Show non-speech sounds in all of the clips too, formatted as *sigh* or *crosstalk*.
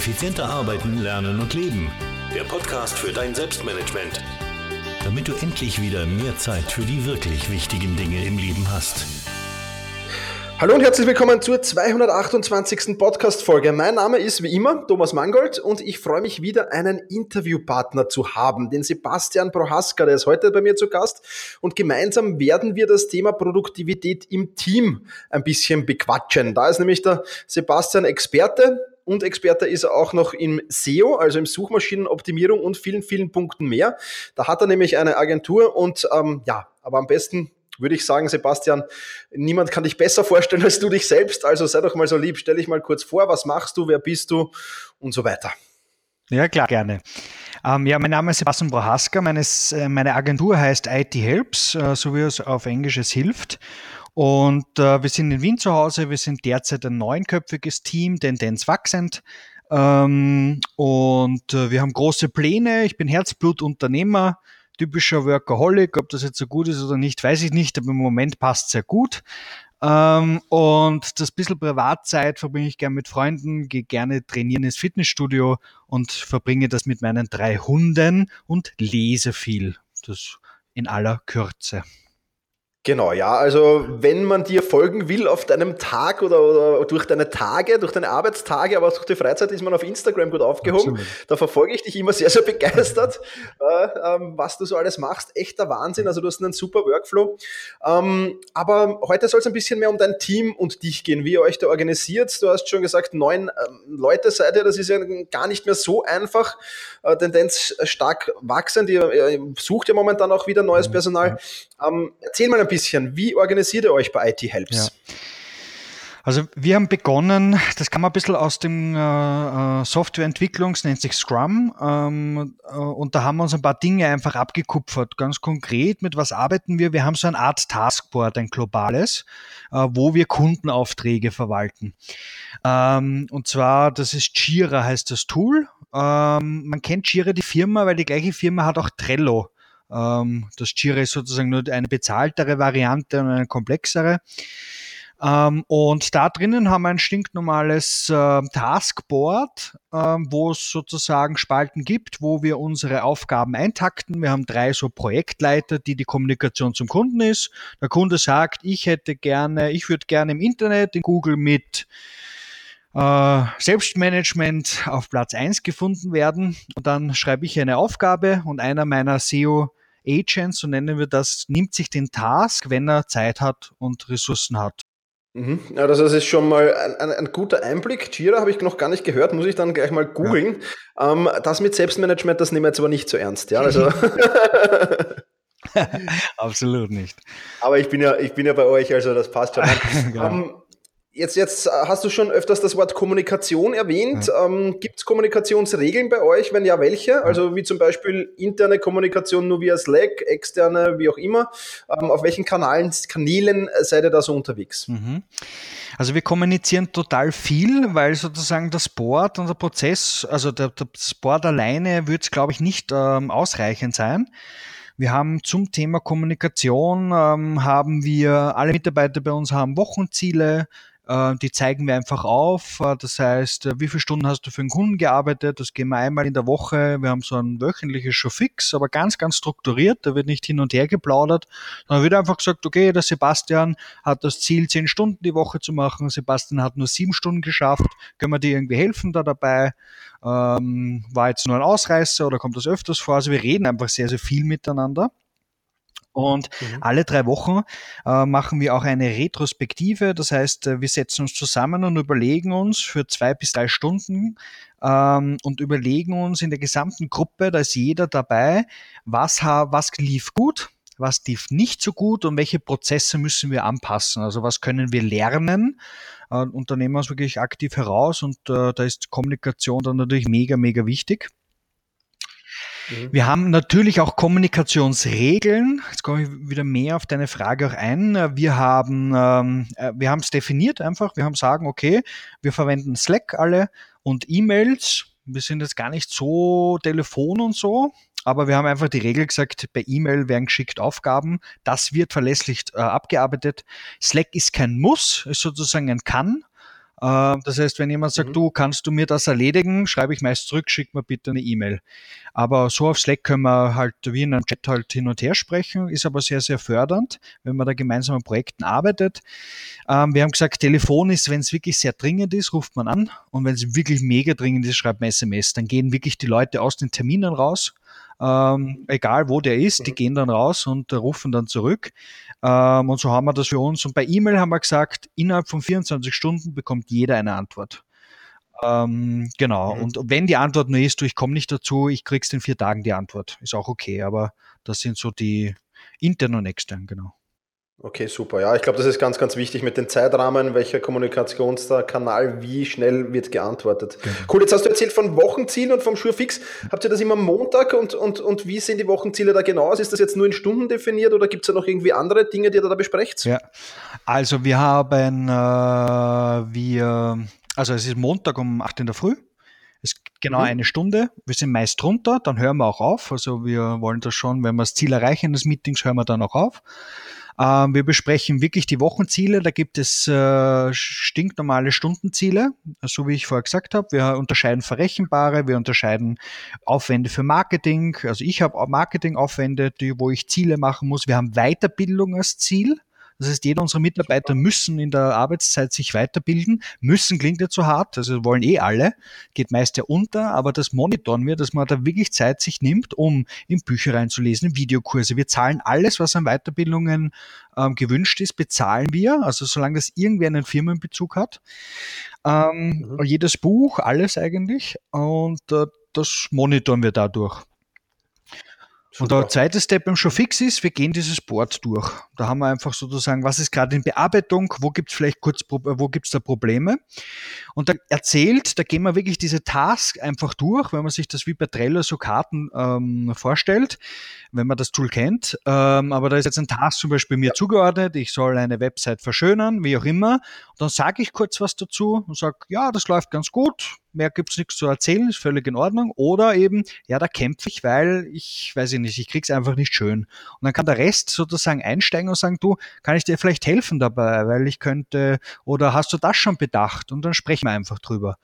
Effizienter arbeiten, lernen und leben. Der Podcast für dein Selbstmanagement. Damit du endlich wieder mehr Zeit für die wirklich wichtigen Dinge im Leben hast. Hallo und herzlich willkommen zur 228. Podcast-Folge. Mein Name ist wie immer Thomas Mangold und ich freue mich wieder, einen Interviewpartner zu haben, den Sebastian Prohaska, der ist heute bei mir zu Gast und gemeinsam werden wir das Thema Produktivität im Team ein bisschen bequatschen. Da ist nämlich der Sebastian Experte, und Experte ist er auch noch im SEO, also im Suchmaschinenoptimierung und vielen, vielen Punkten mehr. Da hat er nämlich eine Agentur und ähm, ja, aber am besten würde ich sagen, Sebastian, niemand kann dich besser vorstellen als du dich selbst. Also sei doch mal so lieb, stell dich mal kurz vor, was machst du, wer bist du und so weiter. Ja, klar, gerne. Ähm, ja, mein Name ist Sebastian Prohaska. Meines, äh, meine Agentur heißt IT Helps, äh, so wie es auf Englisch es hilft. Und äh, wir sind in Wien zu Hause. Wir sind derzeit ein neunköpfiges Team, Tendenz wachsend. Ähm, und äh, wir haben große Pläne. Ich bin Herzblutunternehmer typischer Workaholic. Ob das jetzt so gut ist oder nicht, weiß ich nicht, aber im Moment passt sehr gut. Ähm, und das bisschen Privatzeit verbringe ich gerne mit Freunden, gehe gerne trainieren ins Fitnessstudio und verbringe das mit meinen drei Hunden und lese viel. Das in aller Kürze. Genau, ja. Also wenn man dir folgen will auf deinem Tag oder, oder durch deine Tage, durch deine Arbeitstage, aber auch durch die Freizeit, ist man auf Instagram gut aufgehoben. Absolut. Da verfolge ich dich immer sehr, sehr begeistert, *laughs* äh, ähm, was du so alles machst. Echter Wahnsinn. Also du hast einen super Workflow. Ähm, aber heute soll es ein bisschen mehr um dein Team und dich gehen, wie ihr euch da organisiert. Du hast schon gesagt, neun ähm, Leute seid ihr. Das ist ja gar nicht mehr so einfach. Äh, Tendenz stark wachsend. Ihr, ihr, sucht ja momentan auch wieder neues Personal. Ähm, erzähl mal ein bisschen, wie organisiert ihr euch bei IT Helps? Ja. Also wir haben begonnen, das man ein bisschen aus dem äh, äh Softwareentwicklung, es nennt sich Scrum, ähm, äh, und da haben wir uns ein paar Dinge einfach abgekupfert. Ganz konkret, mit was arbeiten wir? Wir haben so eine Art Taskboard, ein globales, wo wir Kundenaufträge verwalten. Ähm, und zwar, das ist Jira heißt das Tool. Ähm, man kennt Jira die Firma, weil die gleiche Firma hat auch Trello. Ähm, das Jira ist sozusagen nur eine bezahltere Variante und eine komplexere. Ähm, und da drinnen haben wir ein stinknormales äh, Taskboard, wo es sozusagen Spalten gibt, wo wir unsere Aufgaben eintakten. Wir haben drei so Projektleiter, die die Kommunikation zum Kunden ist. Der Kunde sagt, ich hätte gerne, ich würde gerne im Internet in Google mit äh, Selbstmanagement auf Platz eins gefunden werden. Und dann schreibe ich eine Aufgabe und einer meiner SEO Agent, so nennen wir das, nimmt sich den Task, wenn er Zeit hat und Ressourcen hat. Mhm. Ja, das ist schon mal ein, ein, ein guter Einblick. Jira habe ich noch gar nicht gehört, muss ich dann gleich mal googeln. Ja. Ähm, das mit Selbstmanagement, das nehmen wir jetzt aber nicht so ernst. Ja, also *laughs* *laughs* Absolut nicht. Aber ich bin ja, ich bin ja bei euch, also das passt schon. *laughs* genau. um, ähm, Jetzt, jetzt äh, hast du schon öfters das Wort Kommunikation erwähnt. Ja. Ähm, Gibt es Kommunikationsregeln bei euch? Wenn ja, welche? Also wie zum Beispiel interne Kommunikation nur via Slack, externe, wie auch immer. Ähm, auf welchen Kanalen, Kanälen seid ihr da so unterwegs? Mhm. Also wir kommunizieren total viel, weil sozusagen das Board und der Prozess, also der, das Board alleine wird es, glaube ich, nicht ähm, ausreichend sein. Wir haben zum Thema Kommunikation, ähm, haben wir, alle Mitarbeiter bei uns haben Wochenziele, äh, die zeigen wir einfach auf. Äh, das heißt, äh, wie viele Stunden hast du für einen Kunden gearbeitet? Das gehen wir einmal in der Woche. Wir haben so ein wöchentliches schon fix, aber ganz, ganz strukturiert. Da wird nicht hin und her geplaudert, sondern wird einfach gesagt, okay, der Sebastian hat das Ziel, zehn Stunden die Woche zu machen. Sebastian hat nur sieben Stunden geschafft. Können wir dir irgendwie helfen da dabei? Ähm, war jetzt nur ein Ausreißer oder kommt das öfters vor? Also wir reden einfach sehr, sehr viel miteinander. Und mhm. alle drei Wochen äh, machen wir auch eine Retrospektive. Das heißt, äh, wir setzen uns zusammen und überlegen uns für zwei bis drei Stunden ähm, und überlegen uns in der gesamten Gruppe, da ist jeder dabei, was, was lief gut, was lief nicht so gut und welche Prozesse müssen wir anpassen. Also was können wir lernen äh, und da nehmen wir uns wirklich aktiv heraus und äh, da ist Kommunikation dann natürlich mega, mega wichtig. Mhm. Wir haben natürlich auch Kommunikationsregeln. Jetzt komme ich wieder mehr auf deine Frage auch ein. Wir haben ähm, äh, wir haben es definiert einfach. Wir haben sagen, okay, wir verwenden Slack alle und E-Mails. Wir sind jetzt gar nicht so Telefon und so, aber wir haben einfach die Regel gesagt, bei E-Mail werden geschickt Aufgaben. Das wird verlässlich äh, abgearbeitet. Slack ist kein Muss, ist sozusagen ein Kann. Äh, das heißt, wenn jemand sagt, mhm. du kannst du mir das erledigen, schreibe ich meist zurück, schick mir bitte eine E-Mail. Aber so auf Slack können wir halt wie in einem Chat halt hin und her sprechen, ist aber sehr, sehr fördernd, wenn man da gemeinsam an Projekten arbeitet. Ähm, wir haben gesagt, Telefon ist, wenn es wirklich sehr dringend ist, ruft man an und wenn es wirklich mega dringend ist, schreibt man SMS. Dann gehen wirklich die Leute aus den Terminen raus ähm, egal wo der ist, die mhm. gehen dann raus und rufen dann zurück. Ähm, und so haben wir das für uns. Und bei E-Mail haben wir gesagt, innerhalb von 24 Stunden bekommt jeder eine Antwort. Ähm, genau. Mhm. Und wenn die Antwort nur ist, du, ich komme nicht dazu, ich krieg's in vier Tagen die Antwort. Ist auch okay, aber das sind so die intern und extern, genau. Okay, super. Ja, ich glaube, das ist ganz, ganz wichtig mit den Zeitrahmen, welcher Kommunikationskanal, wie schnell wird geantwortet. Genau. Cool, jetzt hast du erzählt von Wochenzielen und vom Schurfix. Habt ihr das immer Montag und, und, und wie sehen die Wochenziele da genau aus? Ist das jetzt nur in Stunden definiert oder gibt es da noch irgendwie andere Dinge, die ihr da besprecht? Ja, also wir haben, äh, wir, also es ist Montag um 8 in der Früh. Es ist genau mhm. eine Stunde. Wir sind meist drunter, dann hören wir auch auf. Also wir wollen das schon, wenn wir das Ziel erreichen des Meetings, hören wir dann auch auf. Ähm, wir besprechen wirklich die Wochenziele. Da gibt es äh, stinknormale Stundenziele, so wie ich vorher gesagt habe. Wir unterscheiden verrechenbare, wir unterscheiden Aufwände für Marketing. Also ich habe Marketingaufwände, die, wo ich Ziele machen muss. Wir haben Weiterbildung als Ziel. Das heißt, jeder unserer Mitarbeiter müssen in der Arbeitszeit sich weiterbilden. Müssen klingt ja zu hart, also wollen eh alle, geht meist ja unter, aber das monitoren wir, dass man da wirklich Zeit sich nimmt, um in Bücher reinzulesen, in Videokurse. Wir zahlen alles, was an Weiterbildungen ähm, gewünscht ist, bezahlen wir, also solange das irgendwie einen Firmenbezug hat. Ähm, mhm. Jedes Buch, alles eigentlich. Und äh, das monitoren wir dadurch. Und der zweite Step beim Showfix ist, wir gehen dieses Board durch. Da haben wir einfach sozusagen, was ist gerade in Bearbeitung, wo gibt es vielleicht kurz, wo gibt es da Probleme? Und da erzählt, da gehen wir wirklich diese Task einfach durch, wenn man sich das wie bei Trello so Karten ähm, vorstellt, wenn man das Tool kennt. Ähm, aber da ist jetzt ein Task zum Beispiel mir ja. zugeordnet, ich soll eine Website verschönern, wie auch immer. Und dann sage ich kurz was dazu und sage, ja, das läuft ganz gut, mehr gibt's nichts zu erzählen, ist völlig in Ordnung. Oder eben, ja, da kämpfe ich, weil ich, weiß ich nicht, ich krieg's einfach nicht schön. Und dann kann der Rest sozusagen einsteigen und sagen, du, kann ich dir vielleicht helfen dabei, weil ich könnte, oder hast du das schon bedacht? Und dann sprechen wir einfach drüber.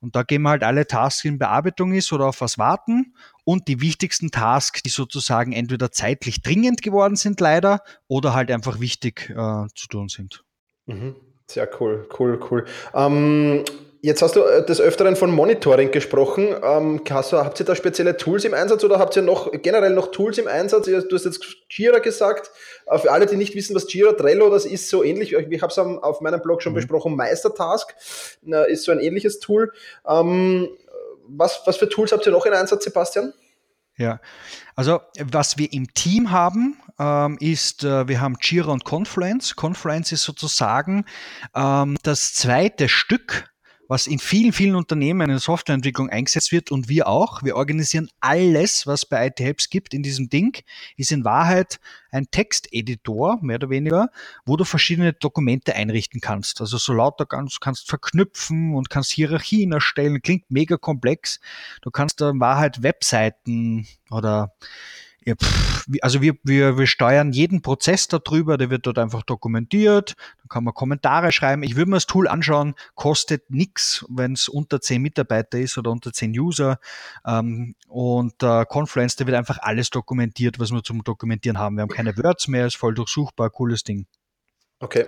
Und da gehen wir halt alle Tasks in Bearbeitung ist oder auf was warten und die wichtigsten Tasks, die sozusagen entweder zeitlich dringend geworden sind leider oder halt einfach wichtig äh, zu tun sind. Mhm. Sehr cool, cool, cool. Ähm, Jetzt hast du äh, des Öfteren von Monitoring gesprochen. Ähm, Kasso, habt ihr da spezielle Tools im Einsatz oder habt ihr noch generell noch Tools im Einsatz? Du hast jetzt Jira gesagt. Äh, für alle, die nicht wissen, was Jira, Trello, das ist so ähnlich. Ich habe es auf meinem Blog schon mhm. besprochen. Meistertask äh, ist so ein ähnliches Tool. Ähm, was, was für Tools habt ihr noch in Einsatz, Sebastian? Ja, also was wir im Team haben, ähm, ist, äh, wir haben Jira und Confluence. Confluence ist sozusagen ähm, das zweite Stück was in vielen, vielen Unternehmen in der Softwareentwicklung eingesetzt wird und wir auch. Wir organisieren alles, was bei IT Helps gibt in diesem Ding, ist in Wahrheit ein Texteditor, mehr oder weniger, wo du verschiedene Dokumente einrichten kannst. Also so lauter kannst, kannst verknüpfen und kannst Hierarchien erstellen, klingt mega komplex. Du kannst da in Wahrheit Webseiten oder ja, pff, also wir, wir, wir steuern jeden Prozess darüber, der wird dort einfach dokumentiert, da kann man Kommentare schreiben. Ich würde mir das Tool anschauen, kostet nichts, wenn es unter zehn Mitarbeiter ist oder unter zehn User. Ähm, und äh, Confluence, da wird einfach alles dokumentiert, was wir zum Dokumentieren haben. Wir haben keine Words mehr, ist voll durchsuchbar, cooles Ding. Okay.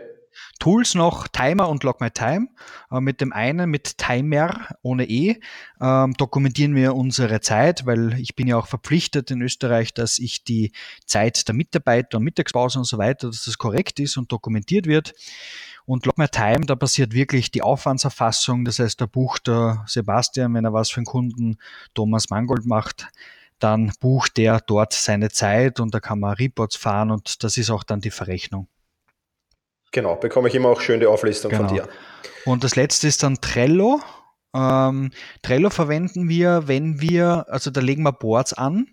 Tools noch Timer und Log My Time. Äh, mit dem einen, mit Timer ohne E, ähm, dokumentieren wir unsere Zeit, weil ich bin ja auch verpflichtet in Österreich, dass ich die Zeit der Mitarbeiter und Mittagspause und so weiter, dass das korrekt ist und dokumentiert wird. Und Log My Time, da passiert wirklich die Aufwandserfassung. Das heißt, da bucht der Sebastian, wenn er was für einen Kunden Thomas Mangold macht, dann bucht der dort seine Zeit und da kann man Reports fahren und das ist auch dann die Verrechnung. Genau, bekomme ich immer auch schön die Auflistung genau. von dir. Und das letzte ist dann Trello. Ähm, Trello verwenden wir, wenn wir, also da legen wir Boards an,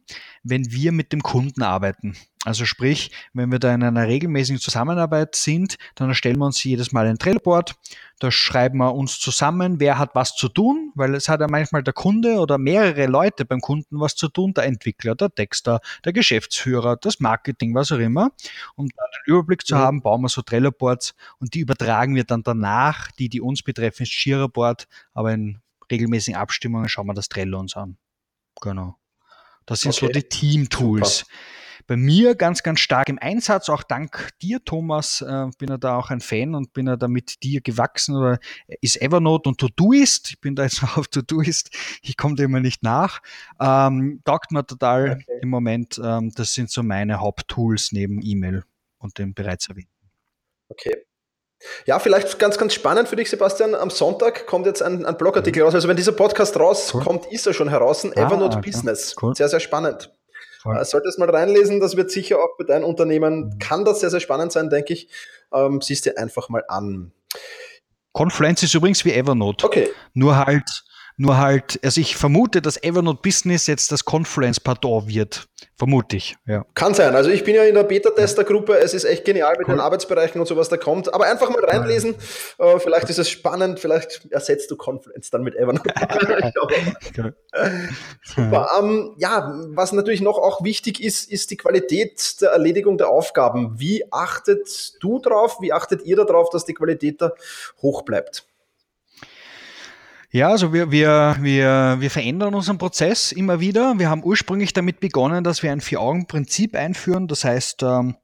wenn wir mit dem Kunden arbeiten. Also sprich, wenn wir da in einer regelmäßigen Zusammenarbeit sind, dann erstellen wir uns jedes Mal ein Trello-Board. Da schreiben wir uns zusammen, wer hat was zu tun, weil es hat ja manchmal der Kunde oder mehrere Leute beim Kunden was zu tun, der Entwickler, der Texter, der Geschäftsführer, das Marketing, was auch immer. Um da den Überblick zu ja. haben, bauen wir so Trello-Boards und die übertragen wir dann danach, die, die uns betreffen, ins Jira-Board, aber in regelmäßigen Abstimmungen schauen wir das Trello uns an. Genau. Das sind okay. so die Team-Tools. Bei mir ganz, ganz stark im Einsatz, auch dank dir, Thomas, äh, bin er da auch ein Fan und bin er da mit dir gewachsen oder ist Evernote und Todoist. Ich bin da jetzt *laughs* auf Todoist, ich komme dem immer nicht nach. Ähm, taugt mir total okay. im Moment. Ähm, das sind so meine Haupttools neben E-Mail und dem bereits erwähnten. Okay. Ja, vielleicht ganz, ganz spannend für dich, Sebastian. Am Sonntag kommt jetzt ein, ein Blogartikel raus. Also wenn dieser Podcast rauskommt, cool. ist er schon heraus. Ah, Evernote okay. Business. Cool. Sehr, sehr spannend. Cool. Äh, solltest mal reinlesen, das wird sicher auch für dein Unternehmen, kann das sehr, sehr spannend sein, denke ich. Ähm, siehst dir einfach mal an. Confluence ist übrigens wie Evernote. Okay. Nur halt nur halt, also ich vermute, dass Evernote Business jetzt das Confluence-Pardon wird. Vermute ich, ja. Kann sein. Also ich bin ja in der Beta-Tester-Gruppe. Es ist echt genial mit cool. den Arbeitsbereichen und sowas, da kommt. Aber einfach mal reinlesen. Uh, vielleicht ist es spannend. Vielleicht ersetzt du Confluence dann mit Evernote. *laughs* Super. Um, ähm, ja, was natürlich noch auch wichtig ist, ist die Qualität der Erledigung der Aufgaben. Wie achtet du drauf? Wie achtet ihr darauf, dass die Qualität da hoch bleibt? Ja, also wir, wir, wir, wir verändern unseren Prozess immer wieder. Wir haben ursprünglich damit begonnen, dass wir ein Vier-Augen-Prinzip einführen. Das heißt, ähm,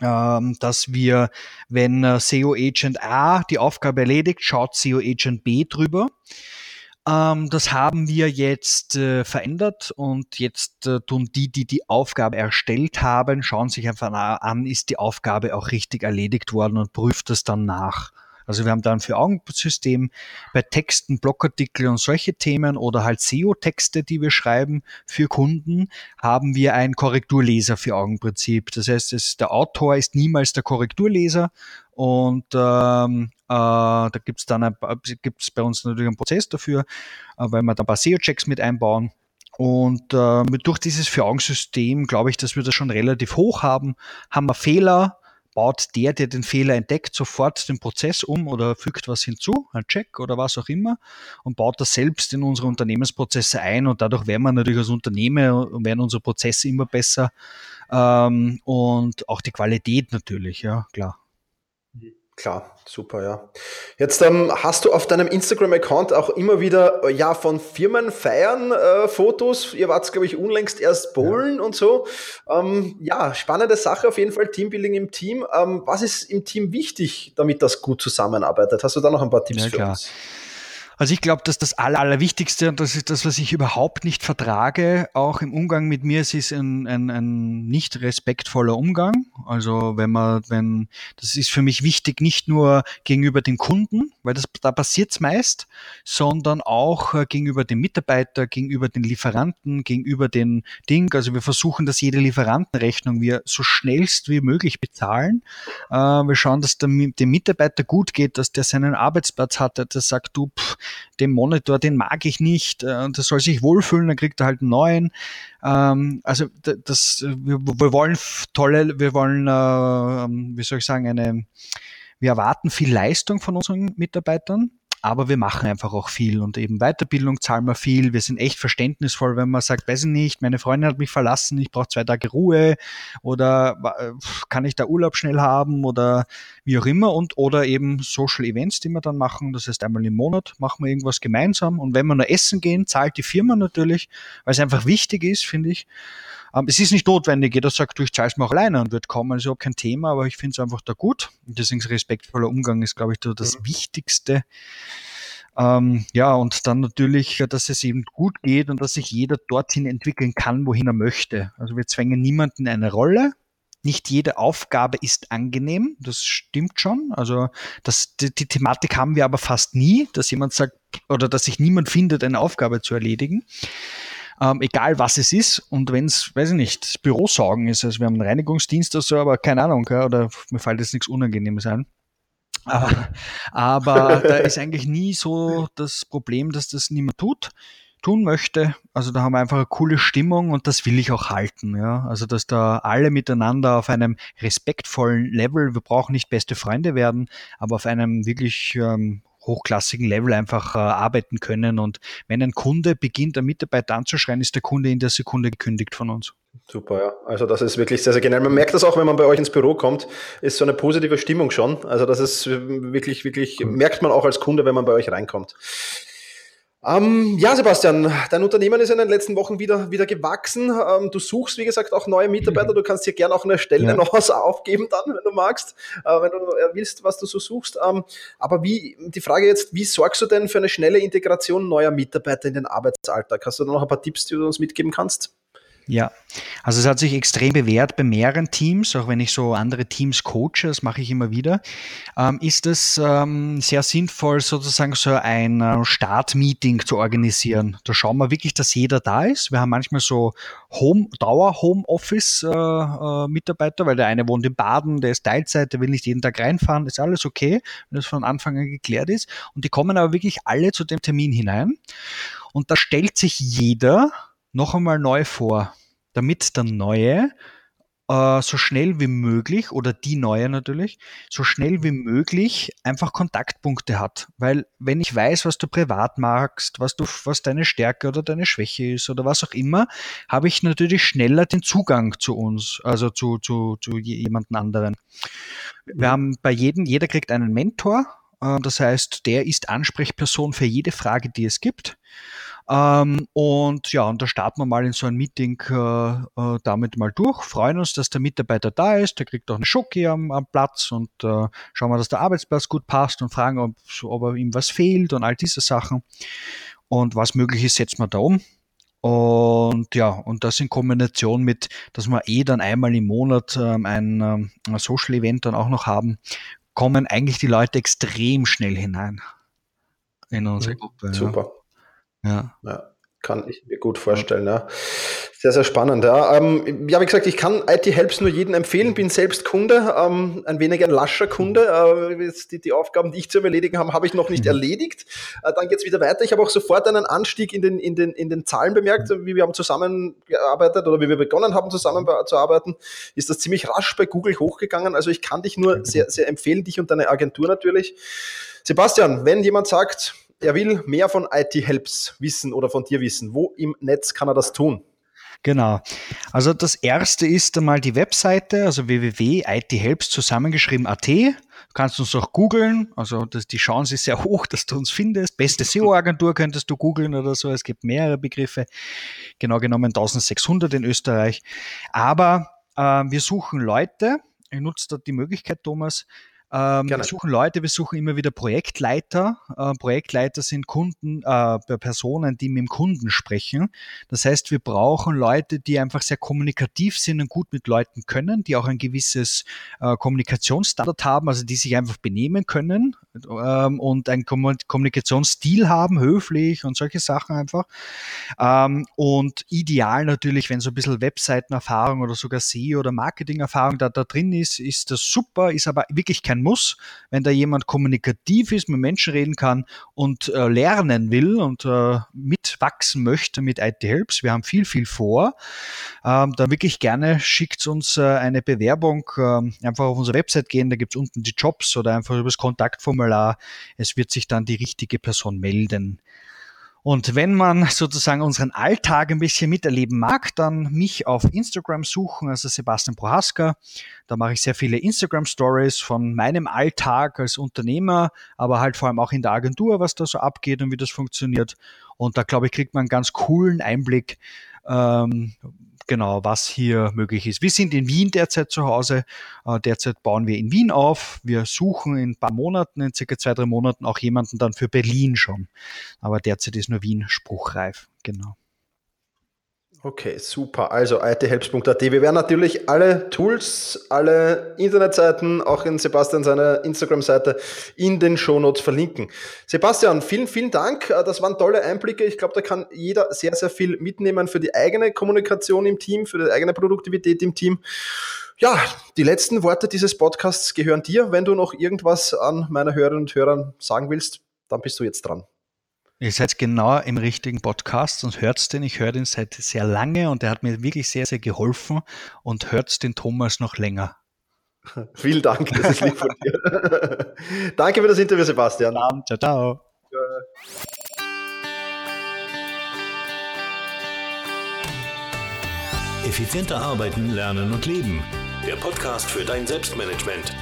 ähm, dass wir, wenn äh, SEO Agent A die Aufgabe erledigt, schaut SEO Agent B drüber. Ähm, das haben wir jetzt äh, verändert und jetzt äh, tun die, die die Aufgabe erstellt haben, schauen sich einfach an, ist die Aufgabe auch richtig erledigt worden und prüft das dann nach. Also wir haben da ein Vier-Augen-System bei Texten, Blogartikel und solche Themen oder halt SEO-Texte, die wir schreiben für Kunden, haben wir ein Korrekturleser Vier-Augen-Prinzip. Das heißt, es, der Autor ist niemals der Korrekturleser und ähm, äh, da gibt's dann ein, gibt's bei uns natürlich einen Prozess dafür, äh, weil wir da ein paar SEO-Checks mit einbauen. Und äh, durch dieses Vier-Augen-System glaube ich, dass wir das schon relativ hoch haben. Haben wir Fehler, baut der, der den Fehler entdeckt, sofort den Prozess um oder fügt was hinzu, ein Check oder was auch immer und baut das selbst in unsere Unternehmensprozesse ein und dadurch werden wir natürlich als Unternehmen und werden unsere Prozesse immer besser ähm, und auch die Qualität natürlich, ja, klar. Klar, super, ja. Jetzt ähm, hast du auf deinem Instagram-Account auch immer wieder äh, ja von Firmen feiern äh, Fotos. Ihr wart, glaube ich, unlängst erst bowlen ja. und so. Ähm, ja, spannende Sache auf jeden Fall, Teambuilding im Team. Ähm, was ist im Team wichtig, damit das gut zusammenarbeitet? Hast du da noch ein paar Tipps ja, für klar. uns? Also ich glaube, dass das Aller, Allerwichtigste und das ist das, was ich überhaupt nicht vertrage, auch im Umgang mit mir, es ist ein, ein, ein nicht respektvoller Umgang. Also wenn man, wenn, das ist für mich wichtig, nicht nur gegenüber dem Kunden, weil das, da passiert's meist, sondern auch äh, gegenüber dem Mitarbeiter, gegenüber den Lieferanten, gegenüber den Ding. Also wir versuchen, dass jede Lieferantenrechnung wir so schnellst wie möglich bezahlen. Äh, wir schauen, dass dem, dem Mitarbeiter gut geht, dass der seinen Arbeitsplatz hat, der sagt, du, pff, den Monitor, den mag ich nicht, äh, der soll sich wohlfühlen, dann kriegt er halt einen neuen. Ähm, also das, wir, wir wollen tolle, wir wollen, äh, wie soll ich sagen, eine, wir erwarten viel Leistung von unseren Mitarbeitern aber wir machen einfach auch viel und eben Weiterbildung zahlen wir viel. Wir sind echt verständnisvoll, wenn man sagt, weiß ich nicht, meine Freundin hat mich verlassen, ich brauche zwei Tage Ruhe oder äh, kann ich da Urlaub schnell haben oder wie auch immer und oder eben Social Events, die wir dann machen. Das heißt, einmal im Monat machen wir irgendwas gemeinsam und wenn wir nur essen gehen, zahlt die Firma natürlich, weil es einfach wichtig ist, finde ich. Ähm, es ist nicht notwendig, jeder sagt, du, ich zahle es mir auch alleine und wird kommen, also kein Thema, aber ich finde es einfach da gut. Und deswegen respektvoller Umgang ist, glaube ich, da das mhm. Wichtigste. Ähm, ja, und dann natürlich, dass es eben gut geht und dass sich jeder dorthin entwickeln kann, wohin er möchte. Also wir zwängen niemanden in eine Rolle. Nicht jede Aufgabe ist angenehm, das stimmt schon. Also das, die, die Thematik haben wir aber fast nie, dass jemand sagt oder dass sich niemand findet, eine Aufgabe zu erledigen ähm, egal was es ist. Und wenn es, weiß ich nicht, Bürosaugen ist, also wir haben einen Reinigungsdienst oder so, aber keine Ahnung, oder mir fällt jetzt nichts Unangenehmes ein. Aber, aber da ist eigentlich nie so das Problem, dass das niemand tut. tun möchte. Also da haben wir einfach eine coole Stimmung und das will ich auch halten. Ja? Also dass da alle miteinander auf einem respektvollen Level, wir brauchen nicht beste Freunde werden, aber auf einem wirklich ähm, hochklassigen Level einfach äh, arbeiten können. Und wenn ein Kunde beginnt, ein Mitarbeiter anzuschreien, ist der Kunde in der Sekunde gekündigt von uns. Super, ja. Also das ist wirklich sehr, sehr genial. Man merkt das auch, wenn man bei euch ins Büro kommt, ist so eine positive Stimmung schon. Also das ist wirklich, wirklich, merkt man auch als Kunde, wenn man bei euch reinkommt. Ähm, ja, Sebastian, dein Unternehmen ist in den letzten Wochen wieder, wieder gewachsen. Ähm, du suchst, wie gesagt, auch neue Mitarbeiter. Du kannst hier gerne auch eine Stelle ja. noch was aufgeben dann, wenn du magst, äh, wenn du willst, was du so suchst. Ähm, aber wie, die Frage jetzt, wie sorgst du denn für eine schnelle Integration neuer Mitarbeiter in den Arbeitsalltag? Hast du da noch ein paar Tipps, die du uns mitgeben kannst? Ja, also es hat sich extrem bewährt bei mehreren Teams, auch wenn ich so andere Teams coache, das mache ich immer wieder, ähm, ist es ähm, sehr sinnvoll, sozusagen so ein äh, Startmeeting zu organisieren. Da schauen wir wirklich, dass jeder da ist. Wir haben manchmal so Home, Dauer-Homeoffice-Mitarbeiter, äh, äh, weil der eine wohnt in Baden, der ist Teilzeit, der will nicht jeden Tag reinfahren, ist alles okay, wenn das von Anfang an geklärt ist. Und die kommen aber wirklich alle zu dem Termin hinein. Und da stellt sich jeder noch einmal neu vor, damit der Neue äh, so schnell wie möglich oder die Neue natürlich, so schnell wie möglich einfach Kontaktpunkte hat. Weil wenn ich weiß, was du privat magst, was du, was deine Stärke oder deine Schwäche ist oder was auch immer, habe ich natürlich schneller den Zugang zu uns, also zu, zu, zu jemanden anderen. Wir haben bei jedem, jeder kriegt einen Mentor. Äh, das heißt, der ist Ansprechperson für jede Frage, die es gibt. Ähm, und ja, und da starten wir mal in so ein Meeting äh, äh, damit mal durch, freuen uns, dass der Mitarbeiter da ist, der kriegt auch eine Schoki am, am Platz und äh, schauen wir, dass der Arbeitsplatz gut passt und fragen, ob, ob ihm was fehlt und all diese Sachen. Und was möglich ist, setzen wir da um. Und ja, und das in Kombination mit, dass wir eh dann einmal im Monat ähm, ein, ähm, ein Social Event dann auch noch haben, kommen eigentlich die Leute extrem schnell hinein in unsere mhm. Gruppe. Super. Ja. Ja. ja. Kann ich mir gut vorstellen, ja. Sehr, sehr spannend, ja. Ähm, ja, wie gesagt, ich kann IT Helps nur jedem empfehlen, bin selbst Kunde, ähm, ein wenig ein lascher Kunde. Äh, die, die Aufgaben, die ich zu erledigen habe, habe ich noch nicht mhm. erledigt. Äh, dann geht's wieder weiter. Ich habe auch sofort einen Anstieg in den, in, den, in den Zahlen bemerkt, wie wir haben zusammengearbeitet oder wie wir begonnen haben, zusammenzuarbeiten, ist das ziemlich rasch bei Google hochgegangen. Also ich kann dich nur sehr, sehr empfehlen, dich und deine Agentur natürlich. Sebastian, wenn jemand sagt, er will mehr von IT-Helps wissen oder von dir wissen. Wo im Netz kann er das tun? Genau. Also das erste ist einmal die Webseite, also www.ithelps zusammengeschrieben.at. Du kannst uns auch googeln, also das, die Chance ist sehr hoch, dass du uns findest. Beste SEO-Agentur könntest du googeln oder so. Es gibt mehrere Begriffe, genau genommen 1600 in Österreich. Aber äh, wir suchen Leute, ich nutze da die Möglichkeit, Thomas, ähm, wir suchen Leute, wir suchen immer wieder Projektleiter. Äh, Projektleiter sind Kunden, äh, Personen, die mit dem Kunden sprechen. Das heißt, wir brauchen Leute, die einfach sehr kommunikativ sind und gut mit Leuten können, die auch ein gewisses äh, Kommunikationsstandard haben, also die sich einfach benehmen können ähm, und einen Kommunikationsstil haben, höflich und solche Sachen einfach. Ähm, und ideal natürlich, wenn so ein bisschen Webseitenerfahrung oder sogar SEO oder Marketingerfahrung da, da drin ist, ist das super, ist aber wirklich kein Muss. Wenn da jemand kommunikativ ist, mit Menschen reden kann und äh, lernen will und äh, mitwachsen möchte mit IT Helps, wir haben viel, viel vor, ähm, dann wirklich gerne schickt uns äh, eine Bewerbung, ähm, einfach auf unsere Website gehen, da gibt es unten die Jobs oder einfach über das Kontaktformular Formular. Es wird sich dann die richtige Person melden. Und wenn man sozusagen unseren Alltag ein bisschen miterleben mag, dann mich auf Instagram suchen, also Sebastian Prohaska. Da mache ich sehr viele Instagram Stories von meinem Alltag als Unternehmer, aber halt vor allem auch in der Agentur, was da so abgeht und wie das funktioniert. Und da glaube ich, kriegt man einen ganz coolen Einblick, ähm, genau, was hier möglich ist. Wir sind in Wien derzeit zu Hause. Äh, derzeit bauen wir in Wien auf. Wir suchen in ein paar Monaten, in circa zwei, drei Monaten auch jemanden dann für Berlin schon. Aber derzeit ist nur Wien spruchreif. Genau. Okay, super. Also ithelps.at. Wir werden natürlich alle Tools, alle Internetseiten, auch in Sebastian seiner Instagram-Seite in den Shownotes verlinken. Sebastian, vielen, vielen Dank. Das waren tolle Einblicke. Ich glaube, da kann jeder sehr, sehr viel mitnehmen für die eigene Kommunikation im Team, für die eigene Produktivität im Team. Ja, die letzten Worte dieses Podcasts gehören dir. Wenn du noch irgendwas an meine Hörerinnen und Hörern sagen willst, dann bist du jetzt dran. Ihr seid genau im richtigen Podcast und hört den. Ich höre den seit sehr lange und er hat mir wirklich sehr, sehr geholfen und hört den Thomas noch länger. *laughs* Vielen Dank, das ist lieb von dir. *laughs* Danke für das Interview, Sebastian. Ciao, ciao. Effizienter arbeiten, lernen und leben. Der Podcast für dein Selbstmanagement.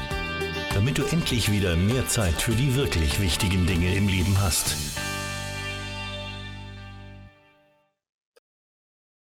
Damit du endlich wieder mehr Zeit für die wirklich wichtigen Dinge im Leben hast.